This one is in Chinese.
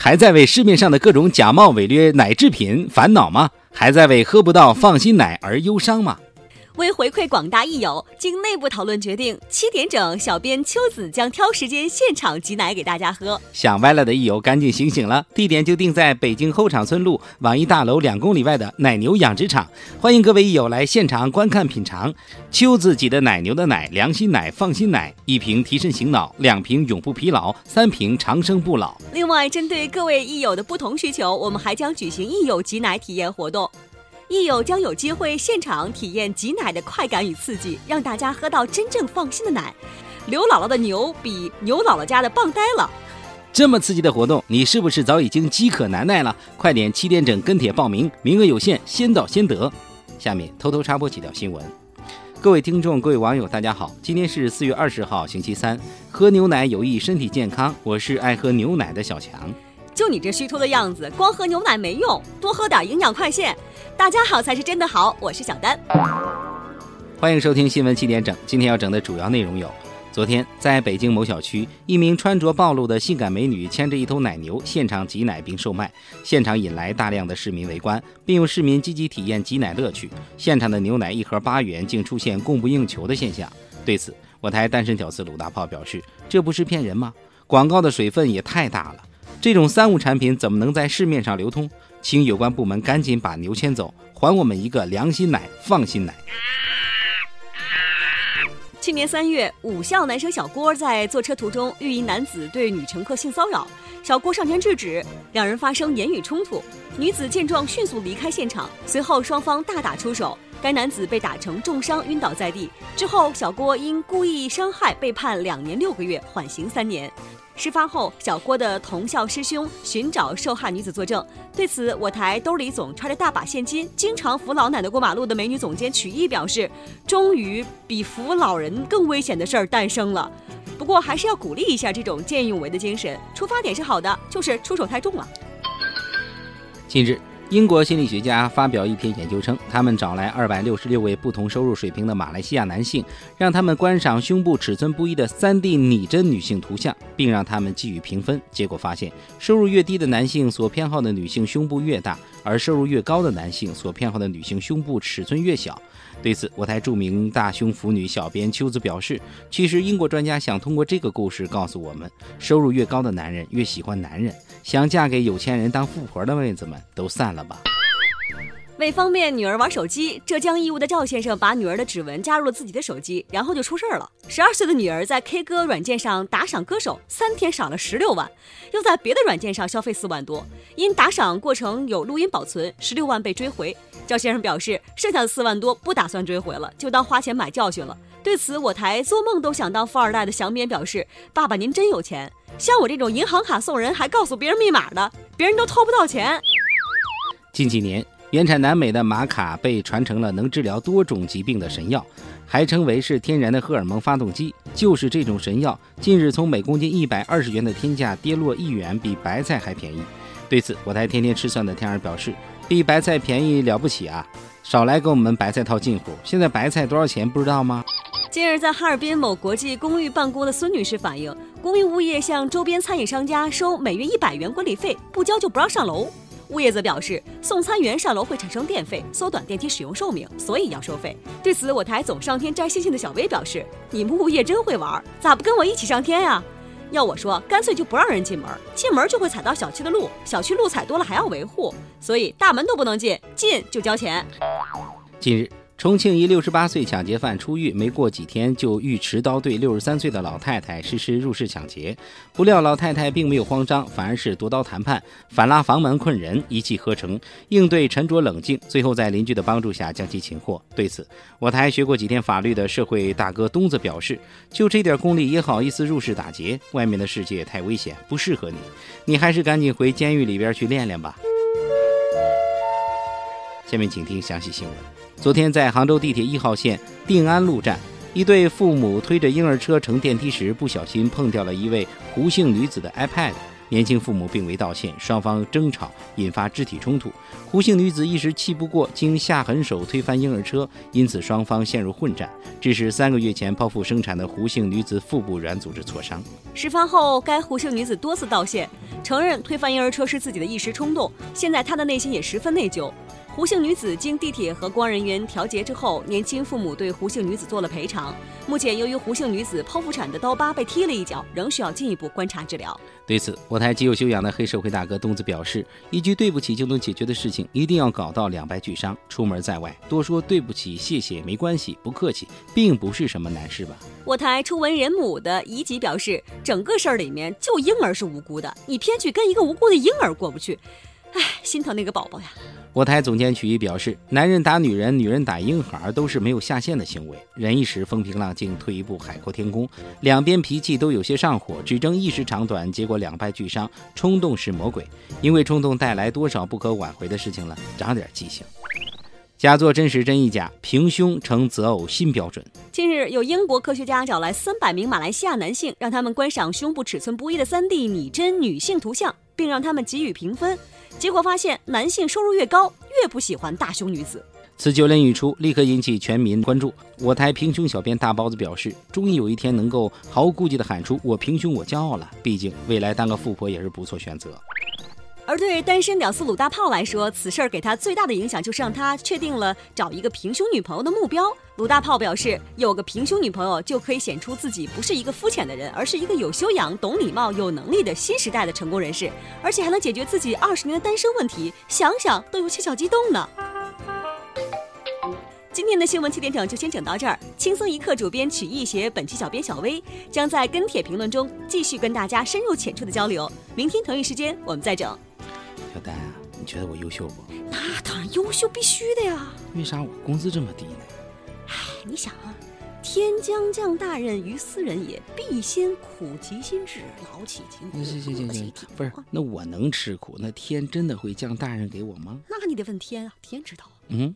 还在为市面上的各种假冒伪劣奶制品烦恼吗？还在为喝不到放心奶而忧伤吗？为回馈广大益友，经内部讨论决定，七点整，小编秋子将挑时间现场挤奶给大家喝。想歪了的益友赶紧醒醒了，地点就定在北京后场村路网易大楼两公里外的奶牛养殖场，欢迎各位益友来现场观看品尝。秋子挤的奶牛的奶，良心奶，放心奶，一瓶提神醒脑，两瓶永不疲劳，三瓶长生不老。另外，针对各位益友的不同需求，我们还将举行益友挤奶体验活动。益友将有机会现场体验挤奶的快感与刺激，让大家喝到真正放心的奶。刘姥姥的牛比牛姥姥家的棒呆了。这么刺激的活动，你是不是早已经饥渴难耐了？快点七点整跟帖报名，名额有限，先到先得。下面偷偷插播几条新闻。各位听众、各位网友，大家好，今天是四月二十号，星期三。喝牛奶有益身体健康，我是爱喝牛奶的小强。就你这虚脱的样子，光喝牛奶没用，多喝点营养快线。大家好才是真的好，我是小丹。欢迎收听新闻七点整。今天要整的主要内容有：昨天在北京某小区，一名穿着暴露的性感美女牵着一头奶牛现场挤奶并售卖，现场引来大量的市民围观，并有市民积极体验挤奶乐趣。现场的牛奶一盒八元，竟出现供不应求的现象。对此，我台单身屌丝鲁大炮表示：“这不是骗人吗？广告的水分也太大了。”这种三无产品怎么能在市面上流通？请有关部门赶紧把牛牵走，还我们一个良心奶、放心奶。去年三月，武校男生小郭在坐车途中遇一男子对女乘客性骚扰，小郭上前制止，两人发生言语冲突。女子见状迅速离开现场，随后双方大打出手，该男子被打成重伤，晕倒在地。之后，小郭因故意伤害被判两年六个月，缓刑三年。事发后，小郭的同校师兄寻找受害女子作证。对此，我台兜里总揣着大把现金、经常扶老奶奶过马路的美女总监曲艺表示：“终于比扶老人更危险的事儿诞生了。”不过，还是要鼓励一下这种见义勇为的精神。出发点是好的，就是出手太重了。近日。英国心理学家发表一篇研究称，他们找来二百六十六位不同收入水平的马来西亚男性，让他们观赏胸部尺寸不一的 3D 拟真女性图像，并让他们给予评分。结果发现，收入越低的男性所偏好的女性胸部越大，而收入越高的男性所偏好的女性胸部尺寸越小。对此，我台著名大胸腐女小编秋子表示：“其实英国专家想通过这个故事告诉我们，收入越高的男人越喜欢男人。”想嫁给有钱人当富婆的妹子们都散了吧。为方便女儿玩手机，浙江义乌的赵先生把女儿的指纹加入了自己的手机，然后就出事儿了。十二岁的女儿在 K 歌软件上打赏歌手，三天赏了十六万，又在别的软件上消费四万多，因打赏过程有录音保存，十六万被追回。赵先生表示，剩下的四万多不打算追回了，就当花钱买教训了。对此，我台做梦都想当富二代的祥边表示：“爸爸您真有钱。”像我这种银行卡送人还告诉别人密码的，别人都偷不到钱。近几年，原产南美的玛卡被传成了能治疗多种疾病的神药，还称为是天然的荷尔蒙发动机。就是这种神药，近日从每公斤一百二十元的天价跌落一元，比白菜还便宜。对此，我台天天吃蒜的天儿表示：比白菜便宜了不起啊！少来给我们白菜套近乎。现在白菜多少钱不知道吗？近日，在哈尔滨某国际公寓办公的孙女士反映，公寓物业向周边餐饮商家收每月一百元管理费，不交就不让上楼。物业则表示，送餐员上楼会产生电费，缩短电梯使用寿命，所以要收费。对此，我台总上天摘星星的小薇表示：“你们物业真会玩，咋不跟我一起上天呀？要我说，干脆就不让人进门，进门就会踩到小区的路，小区路踩多了还要维护，所以大门都不能进，进就交钱。”近日。重庆一六十八岁抢劫犯出狱没过几天，就欲持刀对六十三岁的老太太实施入室抢劫。不料老太太并没有慌张，反而是夺刀谈判，反拉房门困人，一气呵成，应对沉着冷静，最后在邻居的帮助下将其擒获。对此，我台学过几天法律的社会大哥东子表示：“就这点功力也好意思入室打劫？外面的世界太危险，不适合你，你还是赶紧回监狱里边去练练吧。”下面请听详细新闻。昨天，在杭州地铁一号线定安路站，一对父母推着婴儿车乘电梯时，不小心碰掉了一位胡姓女子的 iPad。年轻父母并未道歉，双方争吵引发肢体冲突。胡姓女子一时气不过，经下狠手推翻婴儿车，因此双方陷入混战，致使三个月前剖腹生产的胡姓女子腹部软组织挫伤。事发后，该胡姓女子多次道歉，承认推翻婴儿车是自己的一时冲动。现在她的内心也十分内疚。胡姓女子经地铁和公安人员调解之后，年轻父母对胡姓女子做了赔偿。目前，由于胡姓女子剖腹产的刀疤被踢了一脚，仍需要进一步观察治疗。对此，我台极有修养的黑社会大哥东子表示：“一句对不起就能解决的事情，一定要搞到两败俱伤。出门在外，多说对不起、谢谢没关系，不客气，并不是什么难事吧？”我台初闻人母的怡吉表示：“整个事儿里面就婴儿是无辜的，你偏去跟一个无辜的婴儿过不去。”唉，心疼那个宝宝呀！我台总监曲艺表示，男人打女人，女人打婴孩，都是没有下限的行为。忍一时风平浪静，退一步海阔天空。两边脾气都有些上火，只争一时长短，结果两败俱伤。冲动是魔鬼，因为冲动带来多少不可挽回的事情了。长点记性。假作真实真亦假，平胸成择偶新标准。近日，有英国科学家找来三百名马来西亚男性，让他们观赏胸部尺寸不一的 3D 拟真女性图像，并让他们给予评分。结果发现，男性收入越高，越不喜欢大胸女子。此九连一出，立刻引起全民关注。我台平胸小编大包子表示，终于有一天能够毫无顾忌的喊出“我平胸，我骄傲”了。毕竟未来当个富婆也是不错选择。而对单身屌丝鲁大炮来说，此事儿给他最大的影响就是让他确定了找一个平胸女朋友的目标。鲁大炮表示，有个平胸女朋友就可以显出自己不是一个肤浅的人，而是一个有修养、懂礼貌、有能力的新时代的成功人士，而且还能解决自己二十年的单身问题，想想都有些小激动呢。今天的新闻七点整就先整到这儿，轻松一刻主编曲艺写，本期小编小薇将在跟帖评论中继续跟大家深入浅出的交流。明天同一时间我们再整。小丹啊，你觉得我优秀不？那当然优秀，必须的呀。为啥我工资这么低呢？哎，你想啊，天将降大任于斯人也，必先苦其心志，劳其筋骨。行行行行，不是，那我能吃苦，那天真的会降大任给我吗？那你得问天啊，天知道。嗯。